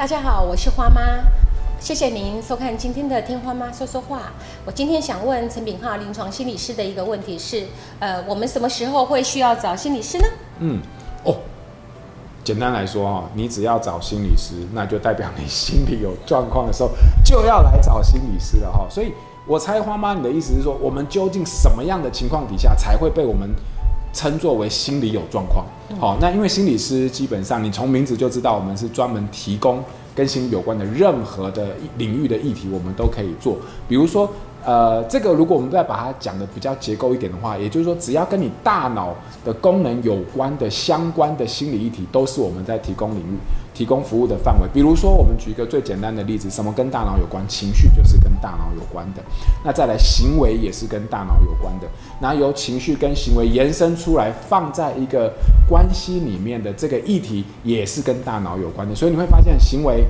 大家好，我是花妈，谢谢您收看今天的《听花妈说说话》。我今天想问陈炳浩临床心理师的一个问题是：呃，我们什么时候会需要找心理师呢？嗯，哦，简单来说哈，你只要找心理师，那就代表你心里有状况的时候，就要来找心理师了哈。所以，我猜花妈你的意思是说，我们究竟什么样的情况底下才会被我们称作为心理有状况？好，那因为心理师基本上你从名字就知道，我们是专门提供跟心理有关的任何的领域的议题，我们都可以做。比如说，呃，这个如果我们再把它讲的比较结构一点的话，也就是说，只要跟你大脑的功能有关的相关的心理议题，都是我们在提供领域。提供服务的范围，比如说，我们举一个最简单的例子，什么跟大脑有关？情绪就是跟大脑有关的。那再来，行为也是跟大脑有关的。那由情绪跟行为延伸出来，放在一个关系里面的这个议题，也是跟大脑有关的。所以你会发现，行为、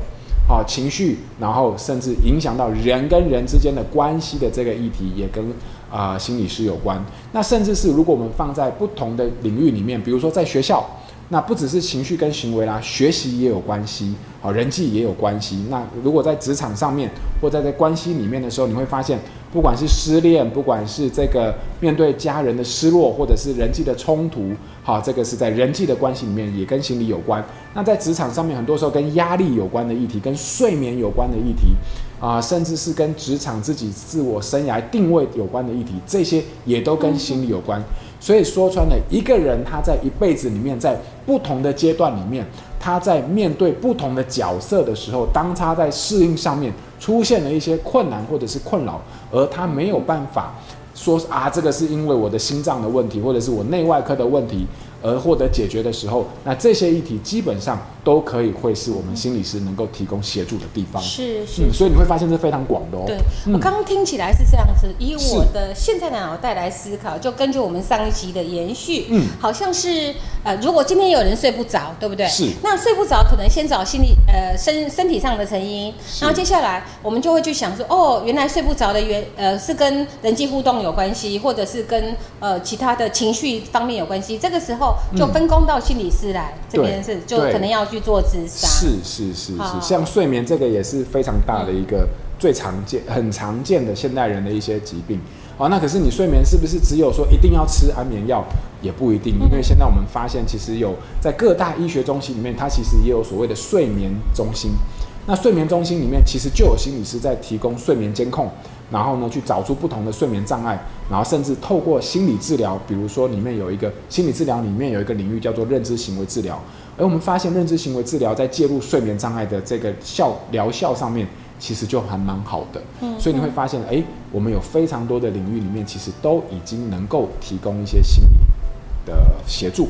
好情绪，然后甚至影响到人跟人之间的关系的这个议题，也跟啊心理师有关。那甚至是如果我们放在不同的领域里面，比如说在学校。那不只是情绪跟行为啦，学习也有关系，好，人际也有关系。那如果在职场上面或在在关系里面的时候，你会发现，不管是失恋，不管是这个面对家人的失落，或者是人际的冲突，好，这个是在人际的关系里面也跟心理有关。那在职场上面，很多时候跟压力有关的议题，跟睡眠有关的议题，啊，甚至是跟职场自己自我生涯定位有关的议题，这些也都跟心理有关。所以说穿了，一个人他在一辈子里面，在不同的阶段里面，他在面对不同的角色的时候，当他在适应上面出现了一些困难或者是困扰，而他没有办法说啊，这个是因为我的心脏的问题，或者是我内外科的问题。而获得解决的时候，那这些议题基本上都可以会是我们心理师能够提供协助的地方。是是，所以你会发现是非常广的哦。对，我刚刚听起来是这样子，以我的现在的脑袋来思考，就根据我们上一集的延续，嗯，好像是呃，如果今天有人睡不着，对不对？是。那睡不着，可能先找心理呃身身体上的成因，然后接下来我们就会去想说，哦，原来睡不着的原呃是跟人际互动有关系，或者是跟呃其他的情绪方面有关系。这个时候。就分工到心理师来这边是，就可能要去做智商。是是是是，像睡眠这个也是非常大的一个最常见、很常见的现代人的一些疾病。好，那可是你睡眠是不是只有说一定要吃安眠药？也不一定，因为现在我们发现，其实有在各大医学中心里面，它其实也有所谓的睡眠中心。那睡眠中心里面其实就有心理师在提供睡眠监控。然后呢，去找出不同的睡眠障碍，然后甚至透过心理治疗，比如说里面有一个心理治疗里面有一个领域叫做认知行为治疗，而我们发现认知行为治疗在介入睡眠障碍的这个效疗效上面，其实就还蛮好的。嗯，所以你会发现，哎，我们有非常多的领域里面，其实都已经能够提供一些心理的协助。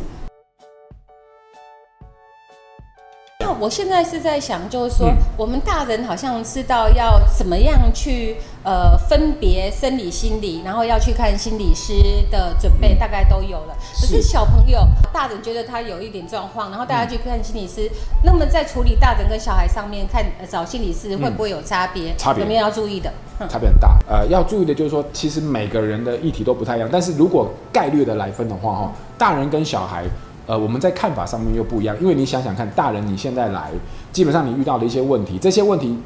我现在是在想，就是说，我们大人好像知道要怎么样去呃分别生理、心理，然后要去看心理师的准备，大概都有了。可是小朋友，大人觉得他有一点状况，然后大家去看心理师，那么在处理大人跟小孩上面看找心理师会不会有差别？差别有没有要注意的？差别很大。呃，要注意的就是说，其实每个人的议题都不太一样，但是如果概率的来分的话，哈，大人跟小孩。呃，我们在看法上面又不一样，因为你想想看，大人你现在来，基本上你遇到的一些问题，这些问题，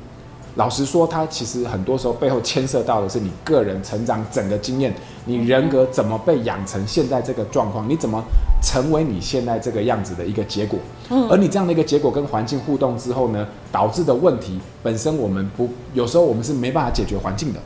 老实说，它其实很多时候背后牵涉到的是你个人成长整个经验，你人格怎么被养成现在这个状况，你怎么成为你现在这个样子的一个结果。嗯，而你这样的一个结果跟环境互动之后呢，导致的问题本身，我们不有时候我们是没办法解决环境的。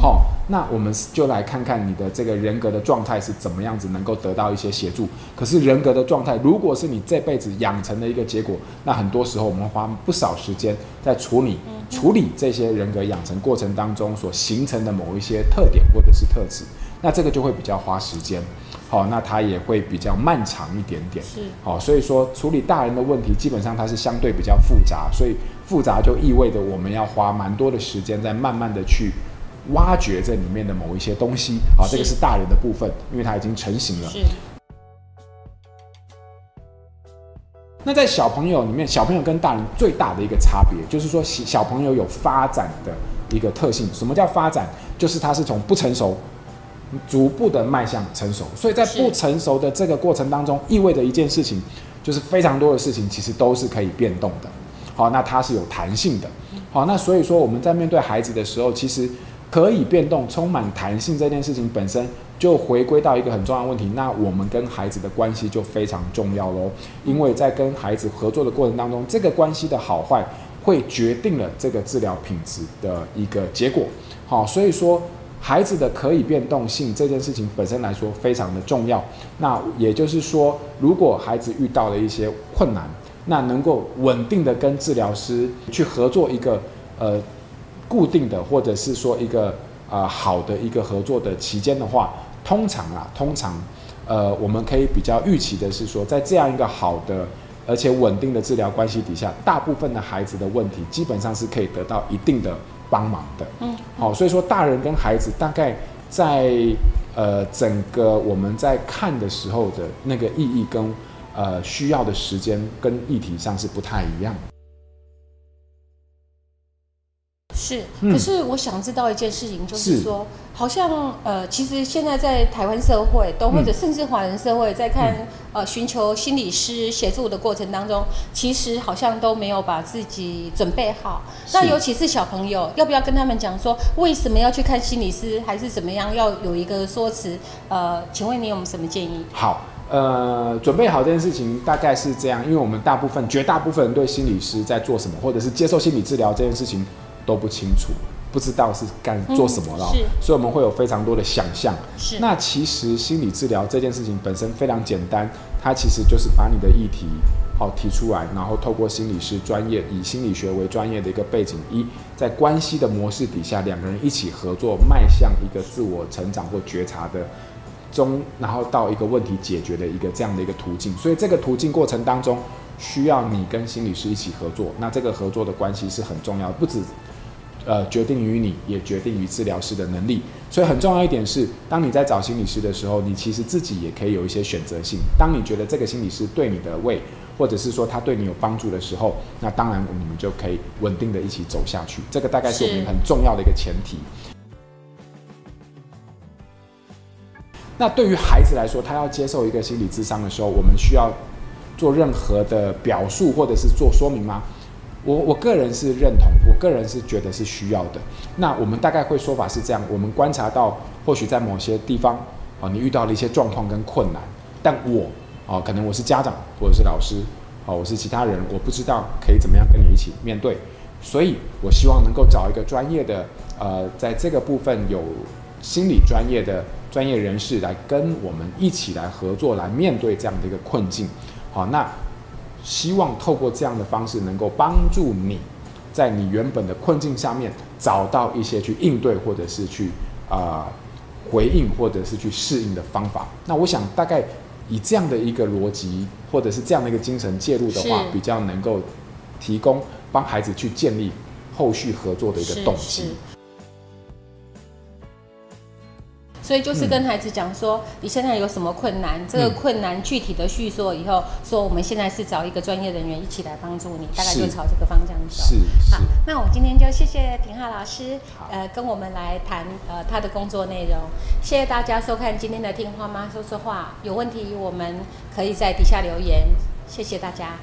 好，那我们就来看看你的这个人格的状态是怎么样子，能够得到一些协助。可是人格的状态，如果是你这辈子养成的一个结果，那很多时候我们花不少时间在处理处理这些人格养成过程当中所形成的某一些特点或者是特质，那这个就会比较花时间。好，那它也会比较漫长一点点。是，好，所以说处理大人的问题，基本上它是相对比较复杂，所以复杂就意味着我们要花蛮多的时间在慢慢的去。挖掘这里面的某一些东西，好，这个是大人的部分，因为它已经成型了。是。那在小朋友里面，小朋友跟大人最大的一个差别，就是说小小朋友有发展的一个特性。什么叫发展？就是他是从不成熟，逐步的迈向成熟。所以在不成熟的这个过程当中，意味着一件事情，就是非常多的事情其实都是可以变动的。好，那它是有弹性的。好，那所以说我们在面对孩子的时候，其实可以变动、充满弹性这件事情本身就回归到一个很重要的问题。那我们跟孩子的关系就非常重要喽，因为在跟孩子合作的过程当中，这个关系的好坏会决定了这个治疗品质的一个结果。好，所以说孩子的可以变动性这件事情本身来说非常的重要。那也就是说，如果孩子遇到了一些困难，那能够稳定的跟治疗师去合作一个呃固定的，或者是说一个呃好的一个合作的期间的话，通常啊，通常呃我们可以比较预期的是说，在这样一个好的而且稳定的治疗关系底下，大部分的孩子的问题基本上是可以得到一定的帮忙的。嗯，好，所以说大人跟孩子大概在呃整个我们在看的时候的那个意义跟。呃，需要的时间跟议题上是不太一样。是，可是我想知道一件事情，就是说，好像呃，其实现在在台湾社会，都或者甚至华人社会，在看呃寻求心理师协助的过程当中，其实好像都没有把自己准备好。那尤其是小朋友，要不要跟他们讲说，为什么要去看心理师，还是怎么样，要有一个说辞？呃，请问你有没有什么建议？好。呃，准备好这件事情大概是这样，因为我们大部分、绝大部分人对心理师在做什么，或者是接受心理治疗这件事情都不清楚，不知道是干做什么了，所以我们会有非常多的想象。是，那其实心理治疗这件事情本身非常简单，它其实就是把你的议题好提出来，然后透过心理师专业以心理学为专业的一个背景，一在关系的模式底下，两个人一起合作，迈向一个自我成长或觉察的。中，然后到一个问题解决的一个这样的一个途径，所以这个途径过程当中，需要你跟心理师一起合作。那这个合作的关系是很重要，不止呃决定于你，也决定于治疗师的能力。所以很重要一点是，当你在找心理师的时候，你其实自己也可以有一些选择性。当你觉得这个心理师对你的胃，或者是说他对你有帮助的时候，那当然你们就可以稳定的一起走下去。这个大概是我们很重要的一个前提。那对于孩子来说，他要接受一个心理智商的时候，我们需要做任何的表述或者是做说明吗？我我个人是认同，我个人是觉得是需要的。那我们大概会说法是这样：我们观察到，或许在某些地方，啊，你遇到了一些状况跟困难，但我，啊，可能我是家长或者是老师，啊，我是其他人，我不知道可以怎么样跟你一起面对，所以我希望能够找一个专业的，呃，在这个部分有心理专业的。专业人士来跟我们一起来合作，来面对这样的一个困境。好，那希望透过这样的方式，能够帮助你在你原本的困境下面找到一些去应对，或者是去啊回应，或者是去适应的方法。那我想大概以这样的一个逻辑，或者是这样的一个精神介入的话，比较能够提供帮孩子去建立后续合作的一个动机。所以就是跟孩子讲说，你现在有什么困难？这个困难具体的叙说以后，说我们现在是找一个专业人员一起来帮助你，大概就朝这个方向走。是好，那我们今天就谢谢平浩老师，呃，跟我们来谈呃他的工作内容。谢谢大家收看今天的听花妈说说话，有问题我们可以在底下留言。谢谢大家。